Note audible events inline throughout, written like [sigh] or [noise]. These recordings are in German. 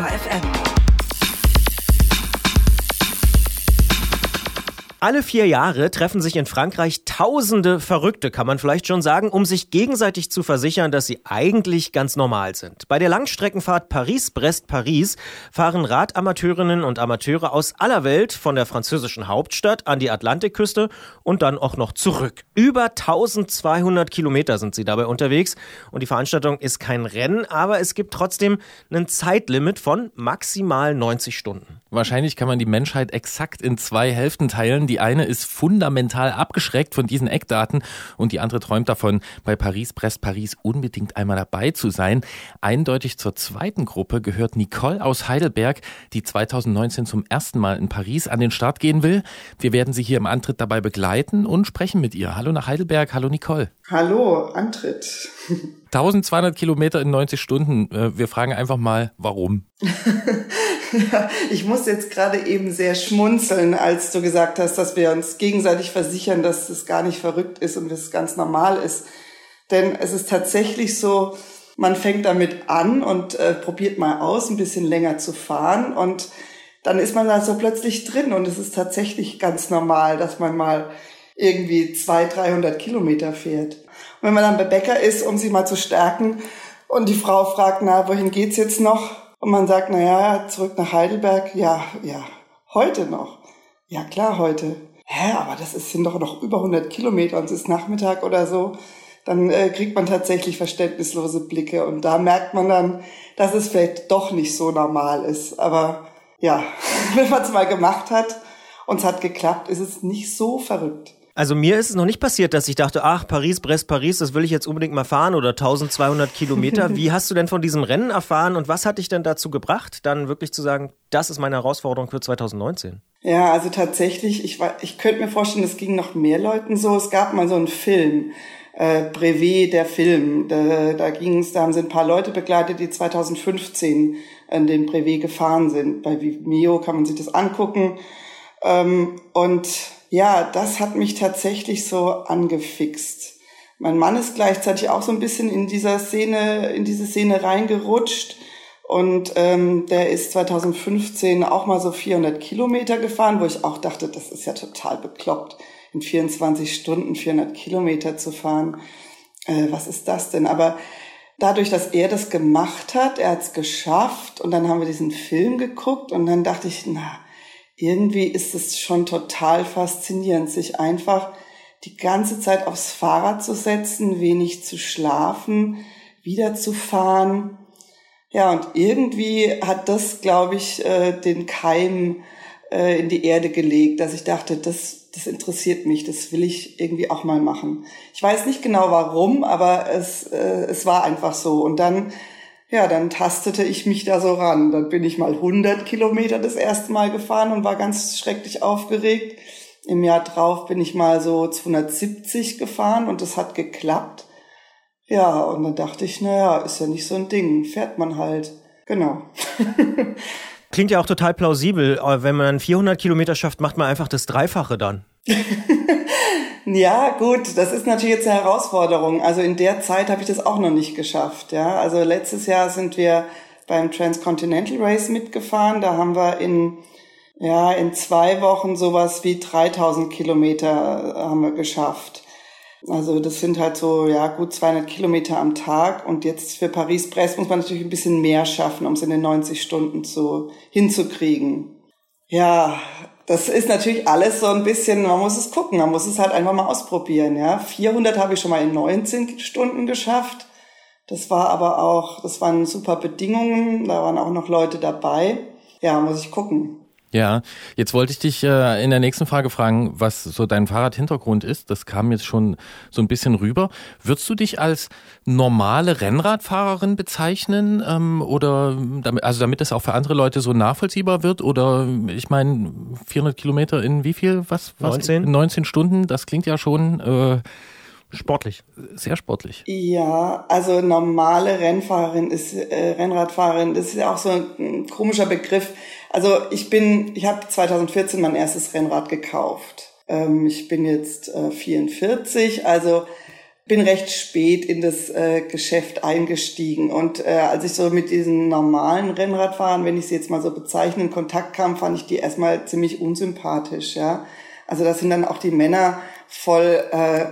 Detektor FM. Alle vier Jahre treffen sich in Frankreich tausende Verrückte, kann man vielleicht schon sagen, um sich gegenseitig zu versichern, dass sie eigentlich ganz normal sind. Bei der Langstreckenfahrt Paris-Brest-Paris fahren Radamateurinnen und Amateure aus aller Welt von der französischen Hauptstadt an die Atlantikküste und dann auch noch zurück. Über 1200 Kilometer sind sie dabei unterwegs und die Veranstaltung ist kein Rennen, aber es gibt trotzdem ein Zeitlimit von maximal 90 Stunden. Wahrscheinlich kann man die Menschheit exakt in zwei Hälften teilen. Die eine ist fundamental abgeschreckt von diesen Eckdaten und die andere träumt davon, bei Paris-Brest-Paris unbedingt einmal dabei zu sein. Eindeutig zur zweiten Gruppe gehört Nicole aus Heidelberg, die 2019 zum ersten Mal in Paris an den Start gehen will. Wir werden sie hier im Antritt dabei begleiten und sprechen mit ihr. Hallo nach Heidelberg, hallo Nicole. Hallo, Antritt. [laughs] 1200 Kilometer in 90 Stunden. Äh, wir fragen einfach mal, warum? [laughs] [laughs] ich muss jetzt gerade eben sehr schmunzeln, als du gesagt hast, dass wir uns gegenseitig versichern, dass es gar nicht verrückt ist und dass es ganz normal ist. Denn es ist tatsächlich so, man fängt damit an und äh, probiert mal aus, ein bisschen länger zu fahren und dann ist man da so plötzlich drin und es ist tatsächlich ganz normal, dass man mal irgendwie 200, 300 Kilometer fährt. Und wenn man dann bei Bäcker ist, um sich mal zu stärken und die Frau fragt, na, wohin geht's jetzt noch? Und man sagt, na ja, zurück nach Heidelberg. Ja, ja, heute noch. Ja, klar, heute. Hä, aber das ist, sind doch noch über 100 Kilometer und es ist Nachmittag oder so. Dann äh, kriegt man tatsächlich verständnislose Blicke und da merkt man dann, dass es vielleicht doch nicht so normal ist. Aber ja, [laughs] wenn man es mal gemacht hat und es hat geklappt, ist es nicht so verrückt. Also mir ist es noch nicht passiert, dass ich dachte, ach, Paris, Brest, Paris, das will ich jetzt unbedingt mal fahren oder 1200 Kilometer. [laughs] Wie hast du denn von diesem Rennen erfahren und was hat dich denn dazu gebracht, dann wirklich zu sagen, das ist meine Herausforderung für 2019? Ja, also tatsächlich, ich, ich könnte mir vorstellen, es ging noch mehr Leuten so. Es gab mal so einen Film, äh, Brevet, der Film. Da, da ging es, da haben sie ein paar Leute begleitet, die 2015 in den Brevet gefahren sind. Bei Vimeo kann man sich das angucken. Ähm, und ja, das hat mich tatsächlich so angefixt. Mein Mann ist gleichzeitig auch so ein bisschen in dieser Szene, in diese Szene reingerutscht. Und ähm, der ist 2015 auch mal so 400 Kilometer gefahren, wo ich auch dachte, das ist ja total bekloppt, in 24 Stunden 400 Kilometer zu fahren. Äh, was ist das denn? Aber dadurch, dass er das gemacht hat, er hat es geschafft und dann haben wir diesen Film geguckt und dann dachte ich, na, irgendwie ist es schon total faszinierend, sich einfach die ganze Zeit aufs Fahrrad zu setzen, wenig zu schlafen, wieder zu fahren. Ja, und irgendwie hat das, glaube ich, äh, den Keim äh, in die Erde gelegt, dass ich dachte, das, das interessiert mich, das will ich irgendwie auch mal machen. Ich weiß nicht genau warum, aber es, äh, es war einfach so. Und dann ja, dann tastete ich mich da so ran. Dann bin ich mal 100 Kilometer das erste Mal gefahren und war ganz schrecklich aufgeregt. Im Jahr drauf bin ich mal so 270 gefahren und das hat geklappt. Ja, und dann dachte ich, naja, ist ja nicht so ein Ding, fährt man halt. Genau. [laughs] Klingt ja auch total plausibel. Wenn man 400 Kilometer schafft, macht man einfach das Dreifache dann. [laughs] Ja, gut, das ist natürlich jetzt eine Herausforderung. Also in der Zeit habe ich das auch noch nicht geschafft. Ja, also letztes Jahr sind wir beim Transcontinental Race mitgefahren. Da haben wir in ja in zwei Wochen sowas wie 3000 Kilometer äh, haben wir geschafft. Also das sind halt so ja gut 200 Kilometer am Tag und jetzt für Paris-Brest muss man natürlich ein bisschen mehr schaffen, um es in den 90 Stunden zu hinzukriegen. Ja, das ist natürlich alles so ein bisschen, man muss es gucken, man muss es halt einfach mal ausprobieren. Ja, 400 habe ich schon mal in 19 Stunden geschafft. Das war aber auch, das waren super Bedingungen, da waren auch noch Leute dabei. Ja, muss ich gucken. Ja, jetzt wollte ich dich äh, in der nächsten Frage fragen, was so dein Fahrradhintergrund ist. Das kam jetzt schon so ein bisschen rüber. Würdest du dich als normale Rennradfahrerin bezeichnen ähm, oder damit, also damit das auch für andere Leute so nachvollziehbar wird? Oder ich meine 400 Kilometer in wie viel? Was? was 19. 19 Stunden. Das klingt ja schon äh, Sportlich. Sehr sportlich. Ja, also normale Rennfahrerin ist äh, Rennradfahrerin, das ist ja auch so ein komischer Begriff. Also ich bin, ich habe 2014 mein erstes Rennrad gekauft. Ähm, ich bin jetzt äh, 44, also bin recht spät in das äh, Geschäft eingestiegen. Und äh, als ich so mit diesen normalen Rennradfahren, wenn ich sie jetzt mal so bezeichne, in Kontakt kam, fand ich die erstmal ziemlich unsympathisch. Ja, Also das sind dann auch die Männer voll äh,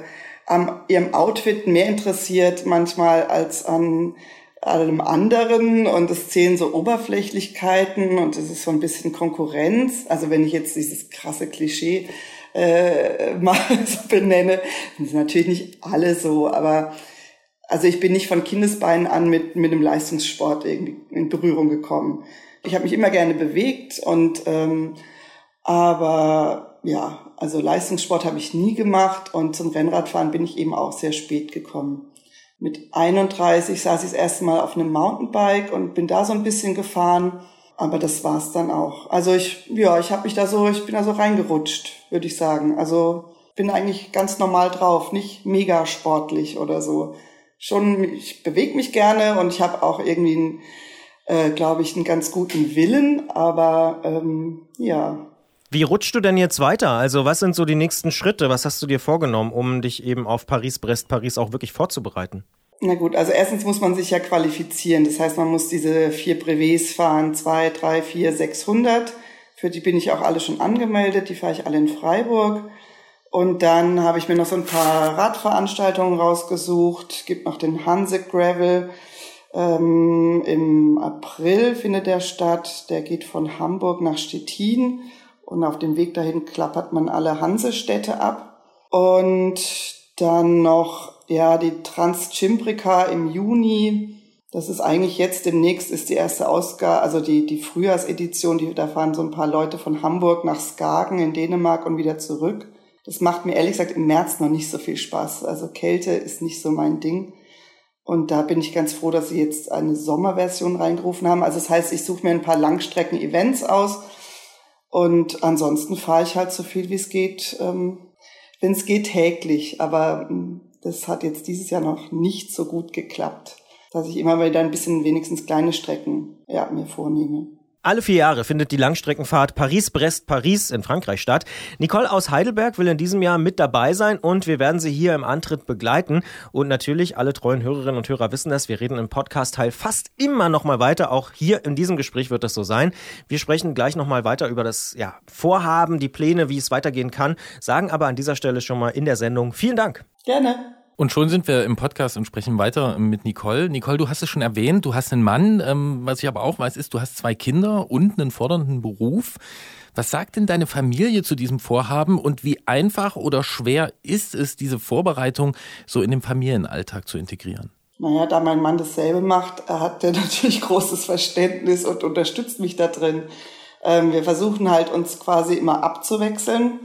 an ihrem Outfit mehr interessiert manchmal als an allem anderen und es zählen so Oberflächlichkeiten und es ist so ein bisschen Konkurrenz. Also wenn ich jetzt dieses krasse Klischee äh, [laughs] mal so benenne. Sind natürlich nicht alle so, aber also ich bin nicht von Kindesbeinen an mit, mit dem Leistungssport irgendwie in Berührung gekommen. Ich habe mich immer gerne bewegt und ähm, aber ja, also Leistungssport habe ich nie gemacht und zum Rennradfahren bin ich eben auch sehr spät gekommen. Mit 31 saß ich das erste Mal auf einem Mountainbike und bin da so ein bisschen gefahren aber das war's dann auch. Also ich, ja, ich habe mich da so, ich bin da so reingerutscht, würde ich sagen. Also bin eigentlich ganz normal drauf, nicht mega sportlich oder so. Schon, ich bewege mich gerne und ich habe auch irgendwie, äh, glaube ich, einen ganz guten Willen. Aber ähm, ja, wie rutschst du denn jetzt weiter? Also was sind so die nächsten Schritte? Was hast du dir vorgenommen, um dich eben auf Paris-Brest-Paris auch wirklich vorzubereiten? Na gut, also erstens muss man sich ja qualifizieren. Das heißt, man muss diese vier Brevets fahren, zwei, drei, vier, 600. Für die bin ich auch alle schon angemeldet. Die fahre ich alle in Freiburg. Und dann habe ich mir noch so ein paar Radveranstaltungen rausgesucht. Gibt noch den Hanse Gravel. Ähm, Im April findet der statt. Der geht von Hamburg nach Stettin. Und auf dem Weg dahin klappert man alle Hansestädte ab. Und dann noch ja, die Transchimbrica im Juni. Das ist eigentlich jetzt demnächst ist die erste Ausgabe, also die, die Frühjahrsedition, die, da fahren so ein paar Leute von Hamburg nach Skagen in Dänemark und wieder zurück. Das macht mir ehrlich gesagt im März noch nicht so viel Spaß. Also Kälte ist nicht so mein Ding. Und da bin ich ganz froh, dass sie jetzt eine Sommerversion reingerufen haben. Also das heißt, ich suche mir ein paar Langstrecken-Events aus. Und ansonsten fahre ich halt so viel wie es geht, ähm, wenn es geht, täglich. Aber hm, das hat jetzt dieses Jahr noch nicht so gut geklappt, dass ich immer wieder ein bisschen wenigstens kleine Strecken ja, mir vornehme. Alle vier Jahre findet die Langstreckenfahrt Paris-Brest-Paris in Frankreich statt. Nicole aus Heidelberg will in diesem Jahr mit dabei sein und wir werden sie hier im Antritt begleiten. Und natürlich, alle treuen Hörerinnen und Hörer wissen das, wir reden im Podcast-Teil fast immer noch mal weiter. Auch hier in diesem Gespräch wird das so sein. Wir sprechen gleich noch mal weiter über das ja, Vorhaben, die Pläne, wie es weitergehen kann, sagen aber an dieser Stelle schon mal in der Sendung vielen Dank. Gerne. Und schon sind wir im Podcast und sprechen weiter mit Nicole. Nicole, du hast es schon erwähnt, du hast einen Mann. Ähm, was ich aber auch weiß, ist, du hast zwei Kinder und einen fordernden Beruf. Was sagt denn deine Familie zu diesem Vorhaben und wie einfach oder schwer ist es, diese Vorbereitung so in den Familienalltag zu integrieren? Naja, da mein Mann dasselbe macht, hat er [laughs] natürlich großes Verständnis und unterstützt mich da drin. Ähm, wir versuchen halt uns quasi immer abzuwechseln.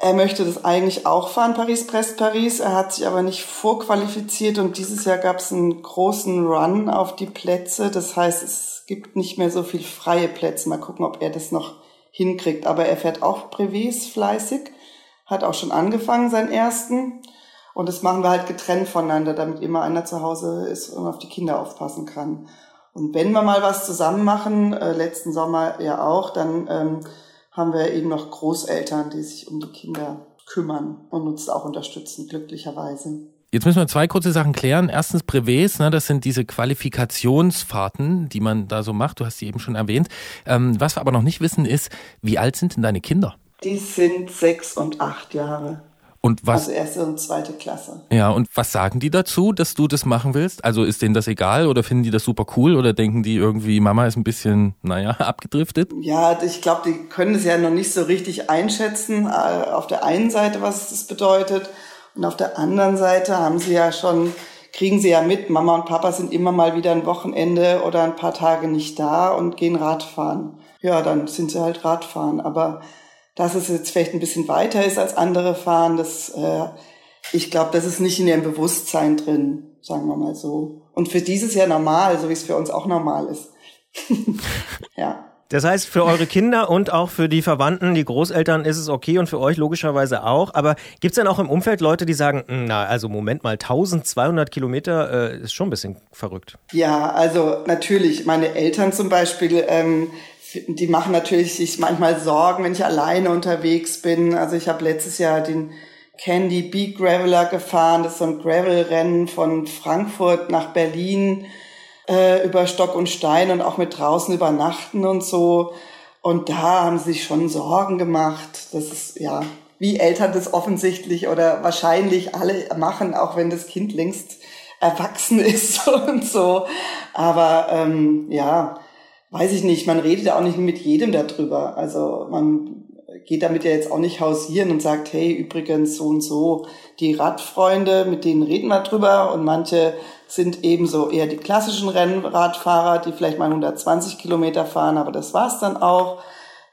Er möchte das eigentlich auch fahren, Paris-Brest-Paris. Er hat sich aber nicht vorqualifiziert und dieses Jahr gab es einen großen Run auf die Plätze. Das heißt, es gibt nicht mehr so viel freie Plätze. Mal gucken, ob er das noch hinkriegt. Aber er fährt auch Brevets fleißig, hat auch schon angefangen, seinen ersten. Und das machen wir halt getrennt voneinander, damit immer einer zu Hause ist und auf die Kinder aufpassen kann. Und wenn wir mal was zusammen machen, äh, letzten Sommer ja auch, dann ähm, haben wir eben noch Großeltern, die sich um die Kinder kümmern und uns auch unterstützen, glücklicherweise. Jetzt müssen wir zwei kurze Sachen klären. Erstens Brevets, ne, das sind diese Qualifikationsfahrten, die man da so macht. Du hast sie eben schon erwähnt. Ähm, was wir aber noch nicht wissen ist, wie alt sind denn deine Kinder? Die sind sechs und acht Jahre. Und was? Also erste und zweite Klasse. Ja, und was sagen die dazu, dass du das machen willst? Also ist denen das egal oder finden die das super cool oder denken die irgendwie, Mama ist ein bisschen, naja, [laughs] abgedriftet? Ja, ich glaube, die können es ja noch nicht so richtig einschätzen. Äh, auf der einen Seite, was das bedeutet. Und auf der anderen Seite haben sie ja schon, kriegen sie ja mit, Mama und Papa sind immer mal wieder ein Wochenende oder ein paar Tage nicht da und gehen Radfahren. Ja, dann sind sie halt Radfahren. Aber dass es jetzt vielleicht ein bisschen weiter ist als andere fahren, das, äh, ich glaube, das ist nicht in ihrem Bewusstsein drin, sagen wir mal so. Und für dieses Jahr normal, so wie es für uns auch normal ist. [laughs] ja. Das heißt, für eure Kinder und auch für die Verwandten, die Großeltern ist es okay und für euch logischerweise auch. Aber gibt es denn auch im Umfeld Leute, die sagen, hm, na, also Moment mal, 1200 Kilometer äh, ist schon ein bisschen verrückt? Ja, also natürlich, meine Eltern zum Beispiel, ähm, die machen natürlich sich manchmal Sorgen, wenn ich alleine unterwegs bin. Also ich habe letztes Jahr den Candy Bee Graveler gefahren. Das ist so ein Gravel-Rennen von Frankfurt nach Berlin äh, über Stock und Stein und auch mit draußen übernachten und so. Und da haben sie sich schon Sorgen gemacht. Das ist, ja, wie Eltern das offensichtlich oder wahrscheinlich alle machen, auch wenn das Kind längst erwachsen [laughs] ist und so. Aber ähm, ja, weiß ich nicht, man redet ja auch nicht mit jedem darüber. Also man geht damit ja jetzt auch nicht hausieren und sagt, hey, übrigens so und so, die Radfreunde, mit denen reden wir drüber und manche sind ebenso eher die klassischen Rennradfahrer, die vielleicht mal 120 Kilometer fahren, aber das war's dann auch.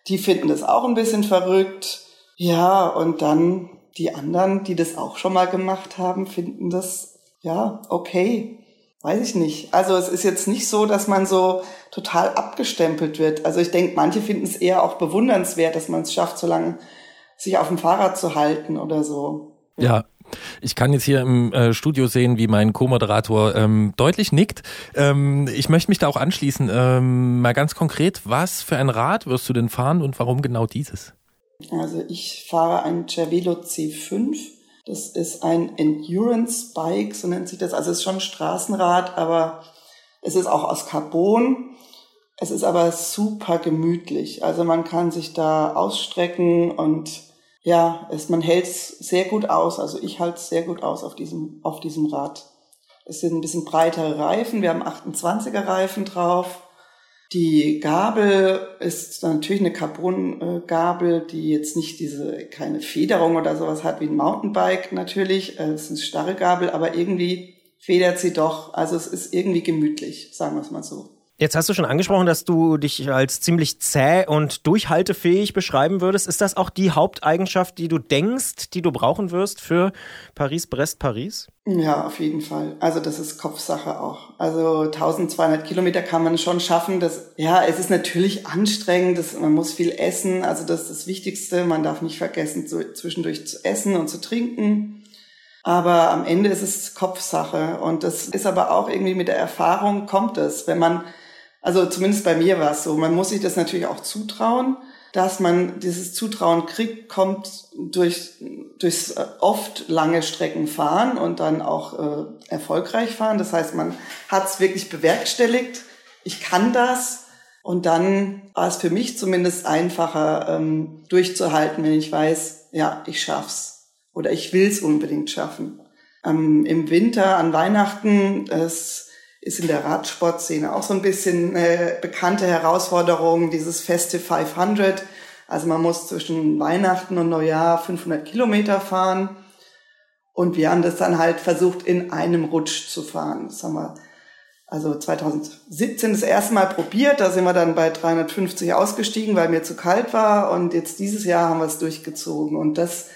Die finden das auch ein bisschen verrückt. Ja, und dann die anderen, die das auch schon mal gemacht haben, finden das, ja, okay. Weiß ich nicht. Also es ist jetzt nicht so, dass man so total abgestempelt wird. Also ich denke, manche finden es eher auch bewundernswert, dass man es schafft, so lange sich auf dem Fahrrad zu halten oder so. Ja, ich kann jetzt hier im äh, Studio sehen, wie mein Co-Moderator ähm, deutlich nickt. Ähm, ich möchte mich da auch anschließen. Ähm, mal ganz konkret, was für ein Rad wirst du denn fahren und warum genau dieses? Also ich fahre ein Cervelo C5 das ist ein Endurance Bike, so nennt sich das. Also es ist schon Straßenrad, aber es ist auch aus Carbon. Es ist aber super gemütlich. Also man kann sich da ausstrecken und ja, es, man hält es sehr gut aus. Also ich halte es sehr gut aus auf diesem, auf diesem Rad. Es sind ein bisschen breitere Reifen. Wir haben 28er Reifen drauf. Die Gabel ist natürlich eine Carbon-Gabel, die jetzt nicht diese, keine Federung oder sowas hat wie ein Mountainbike natürlich. Äh, es ist eine starre Gabel, aber irgendwie federt sie doch. Also es ist irgendwie gemütlich, sagen wir es mal so. Jetzt hast du schon angesprochen, dass du dich als ziemlich zäh und durchhaltefähig beschreiben würdest. Ist das auch die Haupteigenschaft, die du denkst, die du brauchen wirst für Paris-Brest-Paris? Ja, auf jeden Fall. Also das ist Kopfsache auch. Also 1200 Kilometer kann man schon schaffen. Das, ja, es ist natürlich anstrengend. Das, man muss viel essen. Also das ist das Wichtigste. Man darf nicht vergessen, so zwischendurch zu essen und zu trinken. Aber am Ende ist es Kopfsache. Und das ist aber auch irgendwie mit der Erfahrung kommt es. Wenn man also zumindest bei mir war es so. Man muss sich das natürlich auch zutrauen. Dass man dieses Zutrauen kriegt, kommt durch, durchs äh, oft lange Strecken fahren und dann auch äh, erfolgreich fahren. Das heißt, man hat es wirklich bewerkstelligt. Ich kann das. Und dann war es für mich zumindest einfacher, ähm, durchzuhalten, wenn ich weiß, ja, ich schaff's. Oder ich will's unbedingt schaffen. Ähm, Im Winter, an Weihnachten, es ist in der Radsportszene auch so ein bisschen äh, bekannte Herausforderung, dieses Festive 500. Also man muss zwischen Weihnachten und Neujahr 500 Kilometer fahren. Und wir haben das dann halt versucht, in einem Rutsch zu fahren. Das haben wir also 2017 das erste Mal probiert. Da sind wir dann bei 350 ausgestiegen, weil mir zu kalt war. Und jetzt dieses Jahr haben wir es durchgezogen. Und das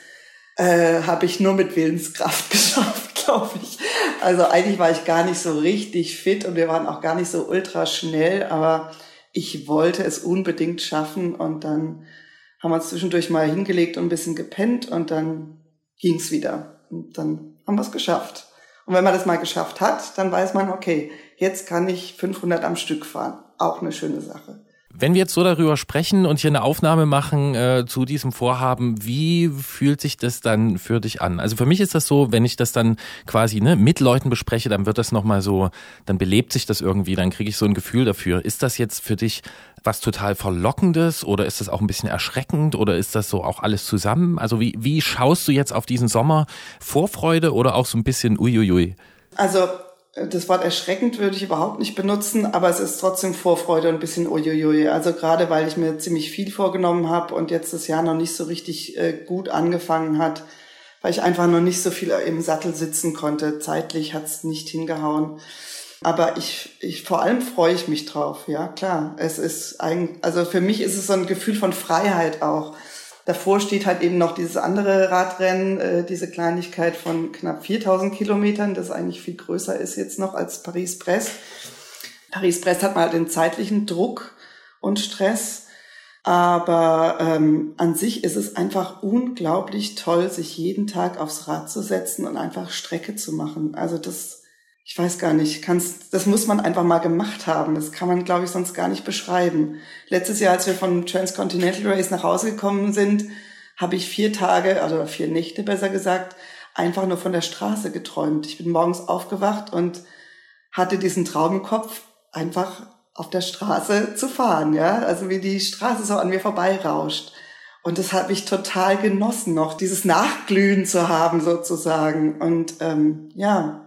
äh, habe ich nur mit Willenskraft [laughs] geschafft, glaube ich. Also eigentlich war ich gar nicht so richtig fit und wir waren auch gar nicht so ultra schnell, aber ich wollte es unbedingt schaffen und dann haben wir uns zwischendurch mal hingelegt und ein bisschen gepennt und dann ging's wieder. Und dann haben wir es geschafft. Und wenn man das mal geschafft hat, dann weiß man, okay, jetzt kann ich 500 am Stück fahren. Auch eine schöne Sache. Wenn wir jetzt so darüber sprechen und hier eine Aufnahme machen äh, zu diesem Vorhaben, wie fühlt sich das dann für dich an? Also für mich ist das so, wenn ich das dann quasi ne, mit Leuten bespreche, dann wird das nochmal so, dann belebt sich das irgendwie, dann kriege ich so ein Gefühl dafür. Ist das jetzt für dich was total Verlockendes oder ist das auch ein bisschen erschreckend oder ist das so auch alles zusammen? Also wie, wie schaust du jetzt auf diesen Sommer? Vorfreude oder auch so ein bisschen uiuiui? Also das Wort erschreckend würde ich überhaupt nicht benutzen, aber es ist trotzdem Vorfreude und ein bisschen uiuiui. Also gerade weil ich mir ziemlich viel vorgenommen habe und jetzt das Jahr noch nicht so richtig äh, gut angefangen hat, weil ich einfach noch nicht so viel im Sattel sitzen konnte. Zeitlich hat es nicht hingehauen. Aber ich, ich vor allem freue ich mich drauf, ja klar. Es ist ein, also für mich ist es so ein Gefühl von Freiheit auch. Davor steht halt eben noch dieses andere Radrennen, äh, diese Kleinigkeit von knapp 4000 Kilometern, das eigentlich viel größer ist jetzt noch als Paris-Brest. Paris-Brest hat man halt den zeitlichen Druck und Stress. Aber ähm, an sich ist es einfach unglaublich toll, sich jeden Tag aufs Rad zu setzen und einfach Strecke zu machen. Also das ich weiß gar nicht, kann's, das muss man einfach mal gemacht haben. Das kann man, glaube ich, sonst gar nicht beschreiben. Letztes Jahr, als wir vom Transcontinental Race nach Hause gekommen sind, habe ich vier Tage, also vier Nächte besser gesagt, einfach nur von der Straße geträumt. Ich bin morgens aufgewacht und hatte diesen Traum einfach auf der Straße zu fahren, ja, also wie die Straße so an mir vorbeirauscht. Und das habe ich total genossen, noch dieses Nachglühen zu haben sozusagen und ähm, ja,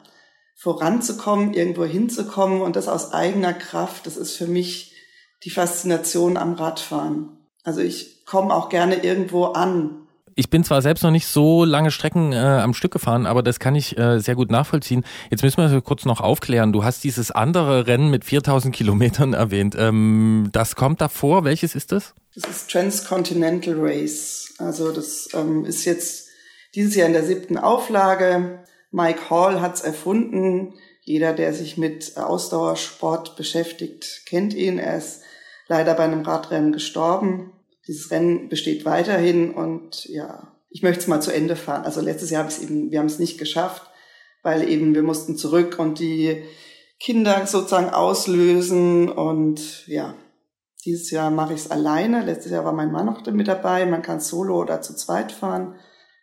voranzukommen, irgendwo hinzukommen und das aus eigener Kraft, das ist für mich die Faszination am Radfahren. Also ich komme auch gerne irgendwo an. Ich bin zwar selbst noch nicht so lange Strecken äh, am Stück gefahren, aber das kann ich äh, sehr gut nachvollziehen. Jetzt müssen wir so kurz noch aufklären. Du hast dieses andere Rennen mit 4000 Kilometern [laughs] erwähnt. Ähm, das kommt davor. Welches ist das? Das ist Transcontinental Race. Also das ähm, ist jetzt dieses Jahr in der siebten Auflage. Mike Hall hat es erfunden. Jeder, der sich mit Ausdauersport beschäftigt, kennt ihn. Er ist leider bei einem Radrennen gestorben. Dieses Rennen besteht weiterhin und ja, ich möchte es mal zu Ende fahren. Also letztes Jahr habe ich eben, wir haben es nicht geschafft, weil eben wir mussten zurück und die Kinder sozusagen auslösen und ja, dieses Jahr mache ich es alleine. Letztes Jahr war mein Mann noch mit dabei. Man kann solo oder zu zweit fahren.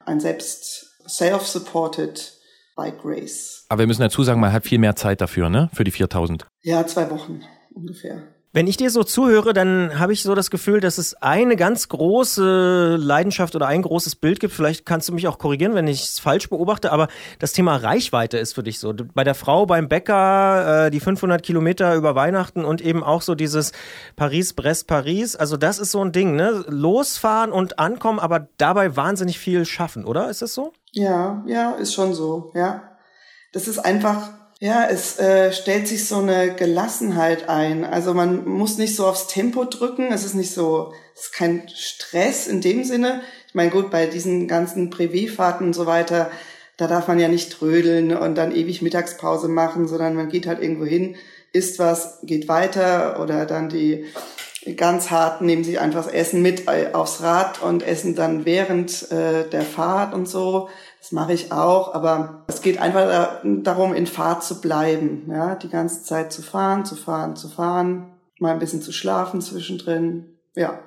Ein selbst self-supported Bike Race. Aber wir müssen dazu sagen, man hat viel mehr Zeit dafür, ne? Für die 4000. Ja, zwei Wochen ungefähr. Wenn ich dir so zuhöre, dann habe ich so das Gefühl, dass es eine ganz große Leidenschaft oder ein großes Bild gibt. Vielleicht kannst du mich auch korrigieren, wenn ich es falsch beobachte, aber das Thema Reichweite ist für dich so. Bei der Frau beim Bäcker, äh, die 500 Kilometer über Weihnachten und eben auch so dieses Paris-Brest-Paris. Also das ist so ein Ding, ne? Losfahren und ankommen, aber dabei wahnsinnig viel schaffen, oder? Ist das so? Ja, ja, ist schon so, ja. Das ist einfach ja, es äh, stellt sich so eine Gelassenheit ein. Also man muss nicht so aufs Tempo drücken. Es ist nicht so, es ist kein Stress in dem Sinne. Ich meine, gut, bei diesen ganzen Privéfahrten und so weiter, da darf man ja nicht trödeln und dann ewig Mittagspause machen, sondern man geht halt irgendwo hin, isst was, geht weiter oder dann die ganz harten nehmen sich einfach das Essen mit äh, aufs Rad und essen dann während äh, der Fahrt und so. Das mache ich auch, aber es geht einfach darum, in Fahrt zu bleiben, ja, die ganze Zeit zu fahren, zu fahren, zu fahren, mal ein bisschen zu schlafen zwischendrin, ja.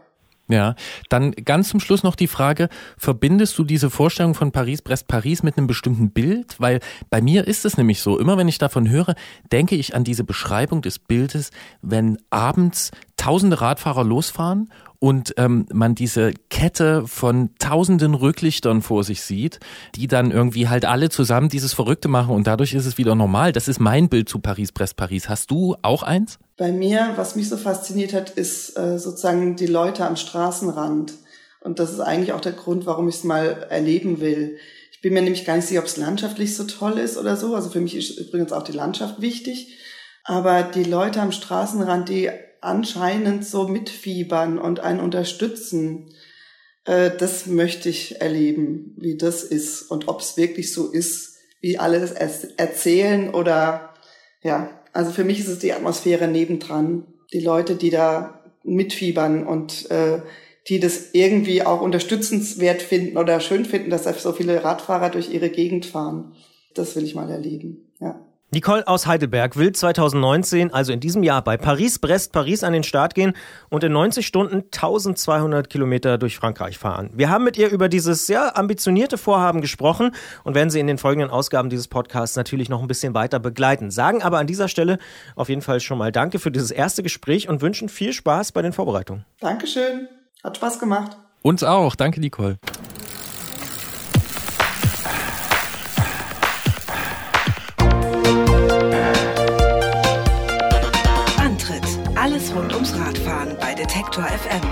Ja, dann ganz zum Schluss noch die Frage, verbindest du diese Vorstellung von Paris, Brest, Paris mit einem bestimmten Bild? Weil bei mir ist es nämlich so, immer wenn ich davon höre, denke ich an diese Beschreibung des Bildes, wenn abends tausende Radfahrer losfahren und ähm, man diese Kette von tausenden Rücklichtern vor sich sieht, die dann irgendwie halt alle zusammen dieses Verrückte machen und dadurch ist es wieder normal. Das ist mein Bild zu Paris, Brest, Paris. Hast du auch eins? Bei mir, was mich so fasziniert hat, ist äh, sozusagen die Leute am Straßenrand. Und das ist eigentlich auch der Grund, warum ich es mal erleben will. Ich bin mir nämlich gar nicht sicher, ob es landschaftlich so toll ist oder so. Also für mich ist übrigens auch die Landschaft wichtig. Aber die Leute am Straßenrand, die anscheinend so mitfiebern und einen unterstützen, äh, das möchte ich erleben, wie das ist und ob es wirklich so ist, wie alle es erzählen oder ja, also für mich ist es die Atmosphäre nebendran, die Leute, die da mitfiebern und äh, die das irgendwie auch unterstützenswert finden oder schön finden, dass da so viele Radfahrer durch ihre Gegend fahren. Das will ich mal erleben, ja. Nicole aus Heidelberg will 2019, also in diesem Jahr, bei Paris-Brest-Paris an den Start gehen und in 90 Stunden 1200 Kilometer durch Frankreich fahren. Wir haben mit ihr über dieses sehr ambitionierte Vorhaben gesprochen und werden sie in den folgenden Ausgaben dieses Podcasts natürlich noch ein bisschen weiter begleiten. Sagen aber an dieser Stelle auf jeden Fall schon mal Danke für dieses erste Gespräch und wünschen viel Spaß bei den Vorbereitungen. Dankeschön. Hat Spaß gemacht. Uns auch. Danke, Nicole. Detektor FM.